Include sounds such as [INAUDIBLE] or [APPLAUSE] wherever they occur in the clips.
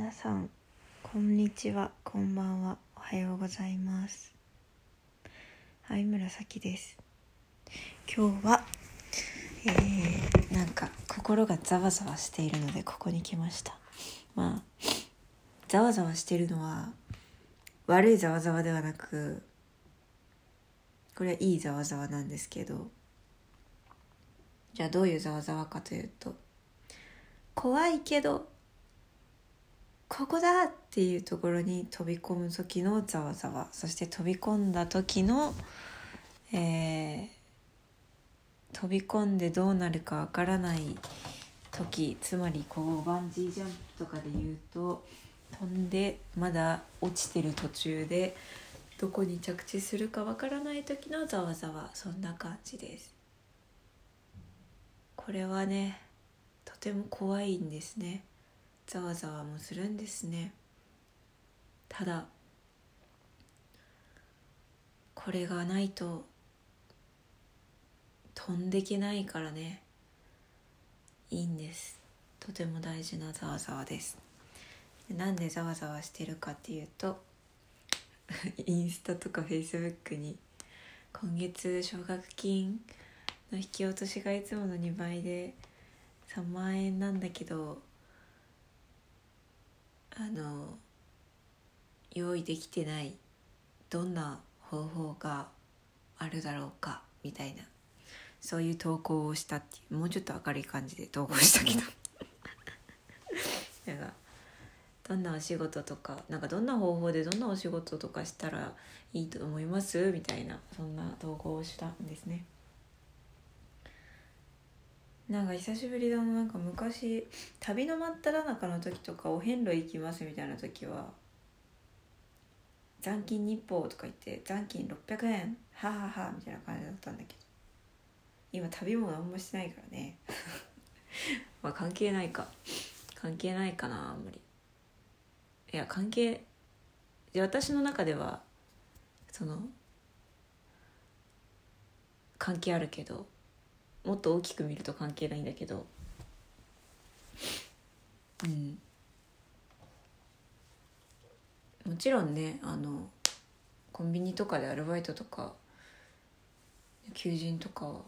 皆さんこんにちは。こんばんは。おはようございます。はい紫です。今日はえー、なんか心がざわざわしているのでここに来ました。まあざわざわしてるのは悪いざわざわではなくこれはいいざわざわなんですけどじゃあどういうざわざわかというと怖いけどここだっていうところに飛び込む時のざわざわ。そして飛び込んだ時の、えー、飛び込んでどうなるかわからない時。つまりこうバンジージャンプとかで言うと飛んでまだ落ちてる途中でどこに着地するかわからない時のざわざわ。そんな感じです。これはねとても怖いんですね。ざわざわもするんですね。ただこれがないと飛んでけないからね。いいんです。とても大事なざわざわです。なんでざわざわしてるかっていうと [LAUGHS] インスタとかフェイスブックに今月奨学金の引き落としがいつもの2倍で3万円なんだけどあの用意できてないどんな方法があるだろうかみたいなそういう投稿をしたっていうもうちょっと明るい感じで投稿したけど [LAUGHS] なんかどんなお仕事とかなんかどんな方法でどんなお仕事とかしたらいいと思います？みたいなそんな投稿をしたんですね。なんか久しぶりだななんか昔旅の真っ只中の時とかお遍路行きますみたいな時は残金日報とか言って残金600円はははみたいな感じだったんだけど。今旅も何もしてないからね。[LAUGHS] まあ関係ないか。関係ないかなあんまり。いや関係で私の中ではその関係あるけどもっと大きく見ると関係ないんだけど。うん。もちろんねあのコンビニとかでアルバイトとか求人とかは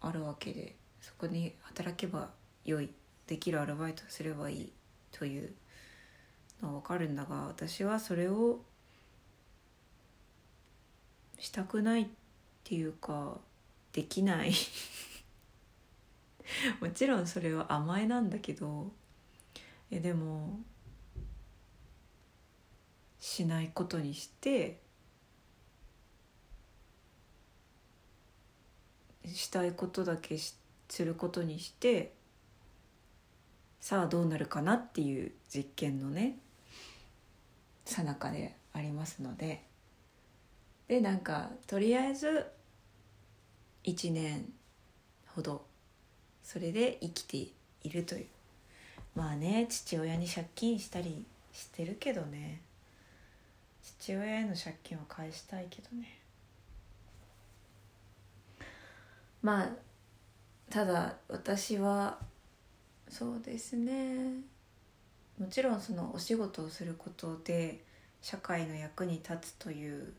あるわけでそこに働けば良いできるアルバイトすればいいというのは分かるんだが私はそれをしたくないっていうかできない。[LAUGHS] [LAUGHS] もちろんそれは甘えなんだけどえでもしないことにしてしたいことだけすることにしてさあどうなるかなっていう実験のねさなかでありますので。でなんかとりあえず1年ほどそれで生きているという。まあね父親に借金したりしてるけどね。父親への借金は返したいけどね。まあただ私はそうですね。もちろんそのお仕事をすることで社会の役に立つという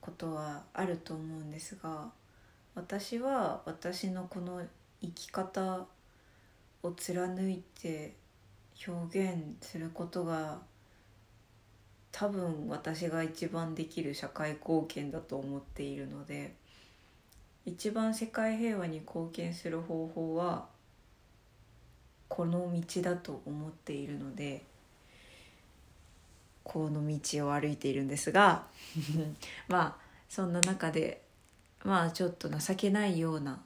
ことはあると思うんですが私は私のこの生き方を貫いて表現することが多分私が一番できる社会貢献だと思っているので一番世界平和に貢献する方法はこの道だと思っているのでこの道を歩いているんですが [LAUGHS] まあそんな中でまあちょっと情けないような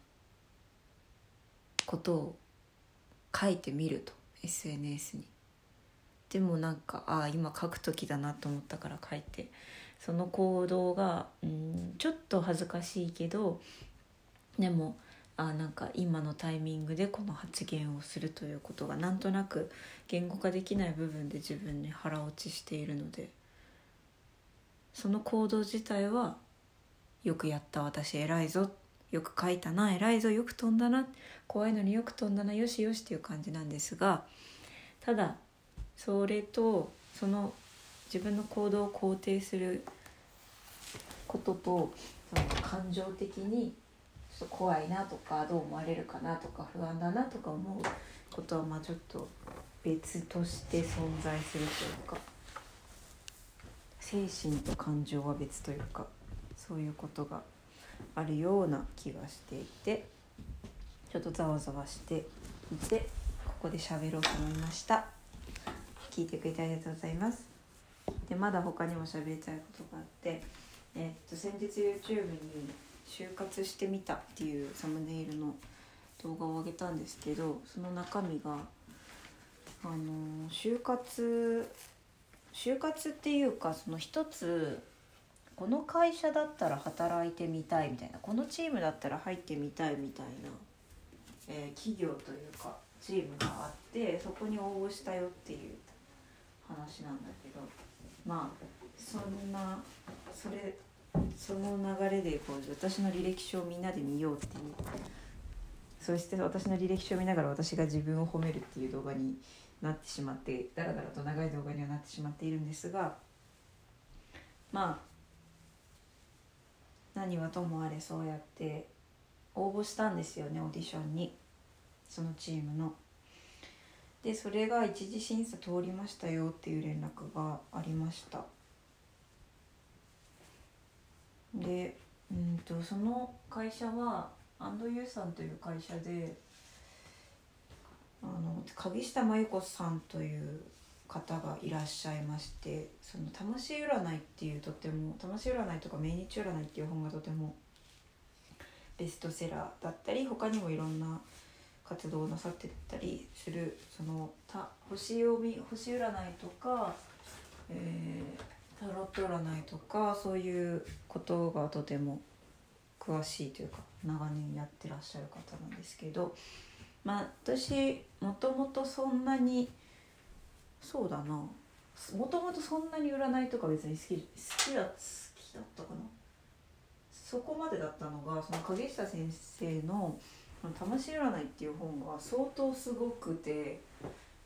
ことを書いてみると SNS に。でもなんかああ今書く時だなと思ったから書いてその行動がうんちょっと恥ずかしいけどでもあなんか今のタイミングでこの発言をするということがなんとなく言語化できない部分で自分に腹落ちしているのでその行動自体はよくやった私偉いぞっよく書いたな。偉いぞよく飛んだな。怖いのによく飛んだな。よしよしっていう感じなんですがただそれとその自分の行動を肯定することとその感情的にちょっと怖いなとかどう思われるかなとか不安だなとか思うことはまあちょっと別として存在するというか精神と感情は別というかそういうことがあるような気がしていてちょっとざわざわしていてここで喋ろうと思いました。聞いてくれてありがとうございます。でまだ他にも喋りたいことがあってえっと先日 YouTube に「就活してみた」っていうサムネイルの動画を上げたんですけどその中身があの就活就活っていうかその一つこの会社だったら働いてみたいみたいなこのチームだったら入ってみたいみたいな、えー企業というかチームがあってそこに応募したよっていう話なんだけどまあそんなそれその流れでこう私の履歴書をみんなで見ようっていう。そして私の履歴書を見ながら私が自分を褒めるっていう動画になってしまってだらだらと長い動画にはなってしまっているんですがまあ何はともあれそうやって応募したんですよねオーディションにそのチームの。でそれが一次審査通りましたよっていう連絡がありました。でうんとその会社はアンドユーさんという会社であの影下真由子さんという方がいらっしゃいましてその魂占いっていうとても魂占いとか命日占いっていう本がとてもベストセラーだったり他にもいろんな活動をなさってたりするそのた星読み星占いとか、えータロット占いとかそういうことがとても詳しいというか長年やってらっしゃる方なんですけどまあ私もともとそんなにそうだな。もともとそんなに占いとか別に好き好きだ好きだったかな。そこまでだったのがその影下先生の「魂占い」っていう本が相当すごくて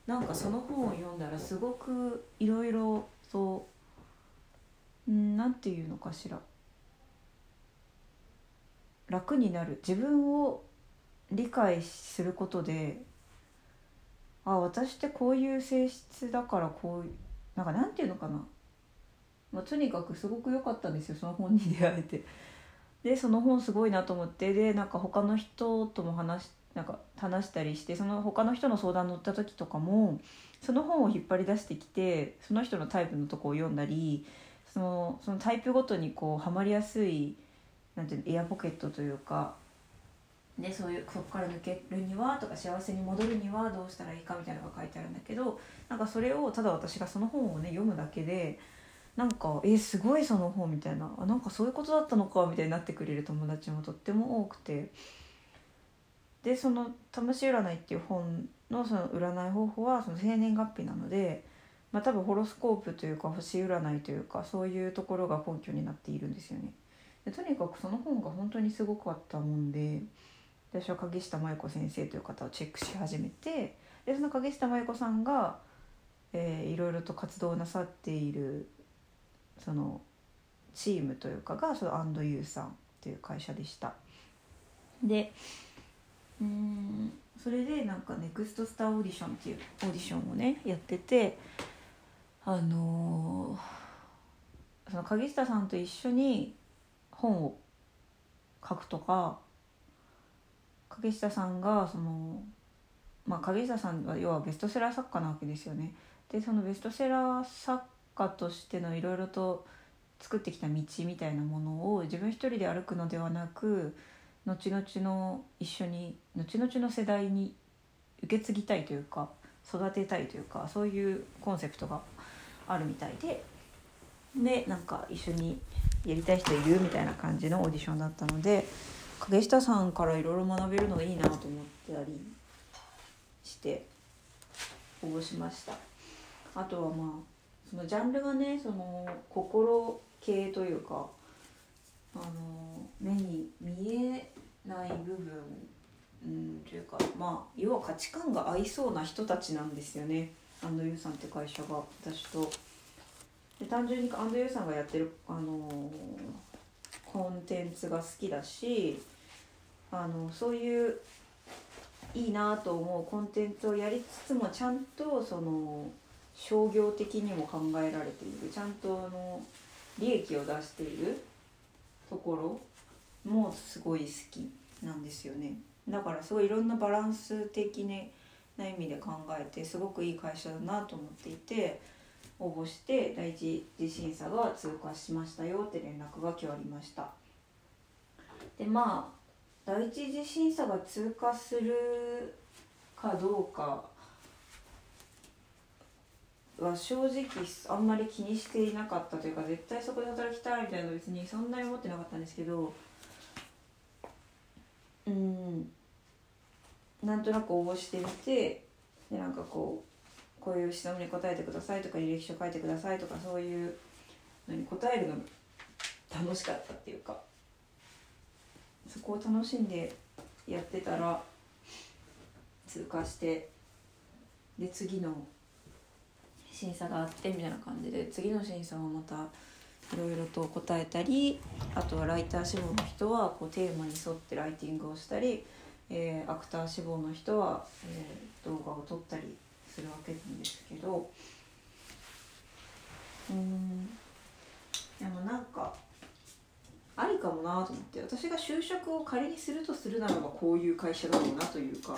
なんかその本を読んだらすごくいろいろとうんなんていうのかしら。楽になる。自分を理解することであ私ってこういう性質だからこういうなんかなんていうのかな、まあ、とにかくすごく良かったんですよその本に出会えて。でその本すごいなと思ってでなんか他の人とも話しなんか話したりしてその他の人の相談乗った時とかもその本を引っ張り出してきてその人のタイプのとこを読んだりそのそのタイプごとにこうはまりやすいなんていうのエアポケットというか、ね、そういうそこから抜けるにはとか幸せに戻るにはどうしたらいいかみたいなのが書いてあるんだけどなんかそれをただ私がその本をね読むだけでなんか「えすごいその本」みたいなあなんかそういうことだったのかみたいになってくれる友達もとっても多くてでその「魂占い」っていう本のその占い方法はその生年月日なので。まあ、多分ホロスコープというか星占いというかそういうところが根拠になっているんですよね。でとにかくその本が本当にすごかったもんで私は影下麻由子先生という方をチェックし始めてでその影下麻由子さんが、えーいろいろと活動なさっているそのチームというかがそのアンドユーさんという会社でした。でうんそれでなんかネクストスターオーディションっていうオーディションをねやっててあのーその影下さんと一緒に本を書くとか影下さんがそのまあ影下さんは要はベストセラー作家なわけですよね。でそのベストセラー作家としてのいろいろと作ってきた道みたいなものを自分一人で歩くのではなく後々の一緒に後々の世代に受け継ぎたいというか育てたいというかそういうコンセプトがあるみたいででなんか一緒にやりたい人いるみたいな感じのオーディションだったので影下さんからいろいろ学べるのいいなと思ったりして応募しました。あとはまあそのジャンルがねその心系というかあの目に見えない部分うんというかまあ要は価値観が合いそうな人たちなんですよね。アンドユーさんって会社が私と。で単純にアンドユーさんがやってる、あのコンテンツが好きだしあのそういういいなと思うコンテンツをやりつつもちゃんとその商業的にも考えられている。ちゃんとあの利益を出しているところもすごい好きなんですよね。だからすごいいろんなバランス的な意味で考えてすごくいい会社だなと思っていて応募して第一次審査が通過しましたよって連絡が今日ありました。でまあ第一次審査が通過するかどうかは正直あんまり気にしていなかったというか絶対そこで働きたいみたいなの別にそんなに思ってなかったんですけどうんなんとなく応募してみてでなんかこうこういう質問に答えてくださいとか履歴書書いてくださいとかそういうのに答えるの楽しかったっていうかそこを楽しんでやってたら通過してで次の審査があってみたいな感じで次の審査はまたいろいろと答えたりあとはライター志望の人はこうテーマに沿ってライティングをしたり、えー、アクター志望の人は、えー、動画を撮ったりするわけなんですけどうんでもなんかありかもなと思って私が就職を仮にするとするならばこういう会社だろうなというか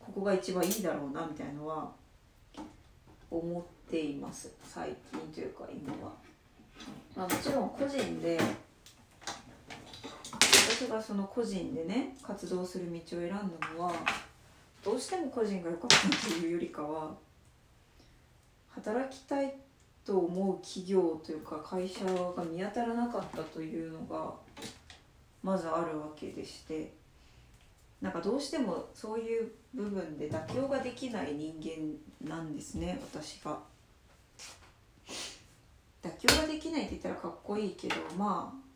ここが一番いいだろうなみたいのは思っています最近というか今は。まあ、もちろん個人で私がその個人でね活動する道を選んだのはどうしても個人が良かったというよりかは働きたいと思う企業というか会社が見当たらなかったというのがまずあるわけでしてなんかどうしてもそういう部分で妥協ができない人間なんですね私が。妥協ができないって言ったらかっこいいけどまあ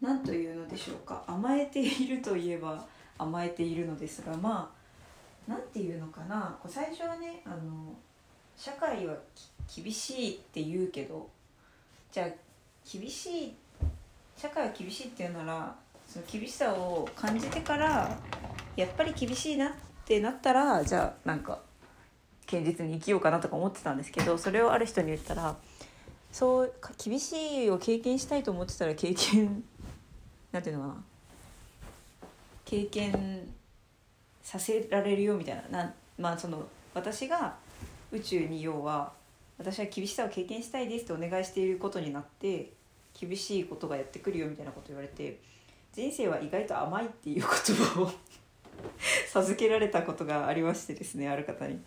何というのでしょうか甘えているといえば甘えているのですがまあ何て言うのかなこう最初はねあの社会は厳しいって言うけどじゃあ厳しい社会は厳しいっていうならその厳しさを感じてからやっぱり厳しいなってなったらじゃあなんか堅実に生きようかなとか思ってたんですけどそれをある人に言ったらそう厳しいを経験したいと思ってたら経験なんていうのかな経験させられるよみたいななまあその私が宇宙に要は私は厳しさを経験したいですってお願いしていることになって厳しいことがやってくるよみたいなこと言われて人生は意外と甘いっていう言葉を [LAUGHS] 授けられたことがありましてですねある方に。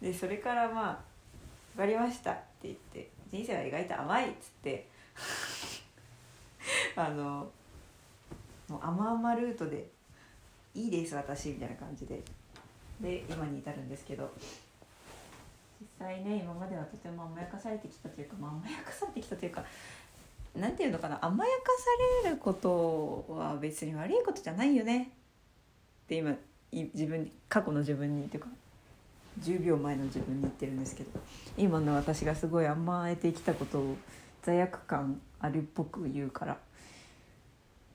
でそれからまあ「分かりました」って言って「人生は意外と甘い」っつって [LAUGHS] あのもう甘々ルートで「いいです私」みたいな感じで。で今に至るんですけど。実際ね今まではとても甘やかされてきたというか、まあ、甘やかされてきたというか何て言うのかな甘やかされることは別に悪いことじゃないよね。って今自分過去の自分にっていうか10秒前の自分に言ってるんですけど。今の私がすごい甘えてきたことを罪悪感あるっぽく言うから。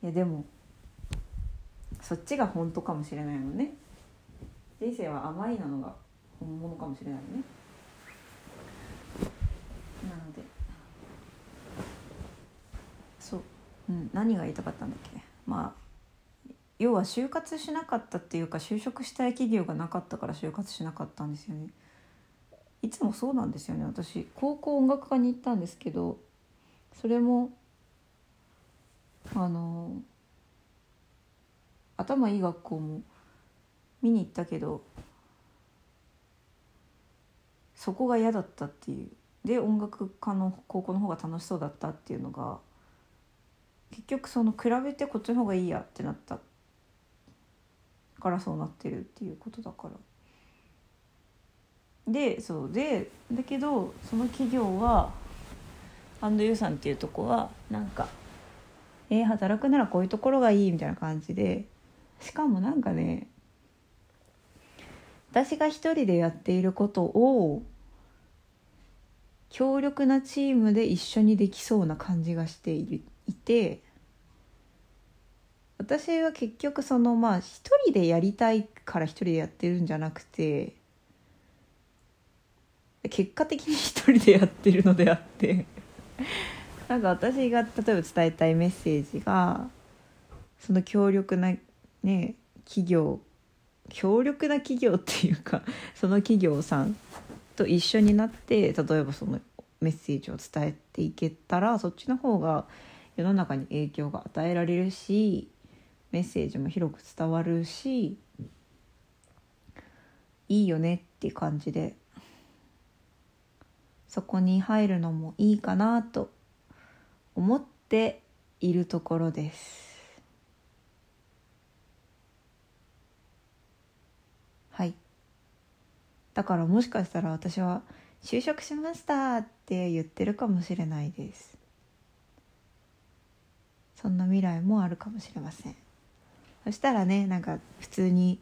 いやでもそっちが本当かもしれないのね。人生は甘いなのが本物かもしれないのね。なので。そう、うん、何が言いたかったんだっけ？まあ要は就活しなかったっていうか就職したい企業がなかったから就活しなかったんですよね。いつもそうなんですよね私。高校音楽科に行ったんですけどそれもあの頭いい学校も見に行ったけどそこが嫌だったっていう。で音楽科の高校の方が楽しそうだったっていうのが結局その比べてこっちの方がいいやってなった。からそうなってるっていうことだから。でそうでだけどその企業はアンドユーさんっていうとこはなんか「えー、働くならこういうところがいい」みたいな感じでしかもなんかね私が一人でやっていることを強力なチームで一緒にできそうな感じがしていて私は結局そのまあ一人でやりたいから一人でやってるんじゃなくて結果的に一人でやってるのであってなんか私が例えば伝えたいメッセージがその強力なね企業強力な企業っていうか [LAUGHS] その企業さんと一緒になって例えばそのメッセージを伝えていけたらそっちの方が世の中に影響が与えられるしメッセージも広く伝わるしいいよねって感じでそこに入るのもいいかなと思っているところです。はいだからもしかしたら私は「就職しました」って言ってるかもしれないです。そんな未来もあるかもしれません。そしたらねなんか普通に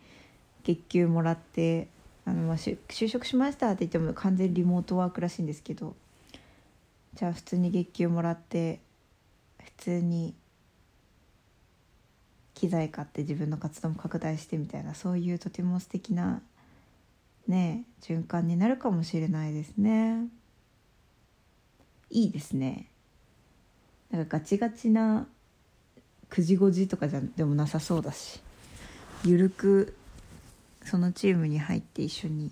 月給もらってあの、まあ、就職しましたって言っても完全リモートワークらしいんですけどじゃあ普通に月給もらって普通に機材買って自分の活動も拡大してみたいなそういうとても素敵なね循環になるかもしれないですね。いいですね。なんかガチガチな9時5時とかじゃでもなさそうだしゆるくそのチームに入って一緒に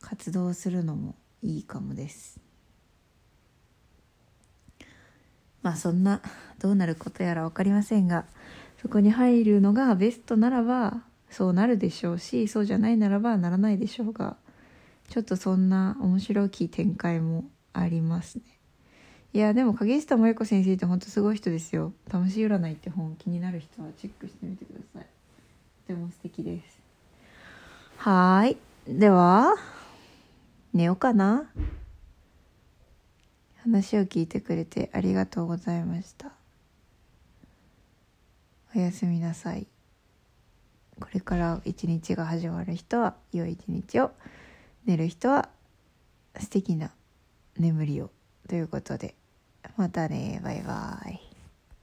活動するのもいいかもです。まあそんなどうなることやら分かりませんがそこに入るのがベストならばそうなるでしょうしそうじゃないならばならないでしょうがちょっとそんな面白き展開もありますね。いやでも影下萌子先生ってほんとすごい人ですよ「魂占い」って本気になる人はチェックしてみてください。とても素敵です。はい。では寝ようかな。話を聞いてくれてありがとうございました。おやすみなさい。これから一日が始まる人は良い一日を寝る人は素敵な眠りを。ということでまたね。バイバイ。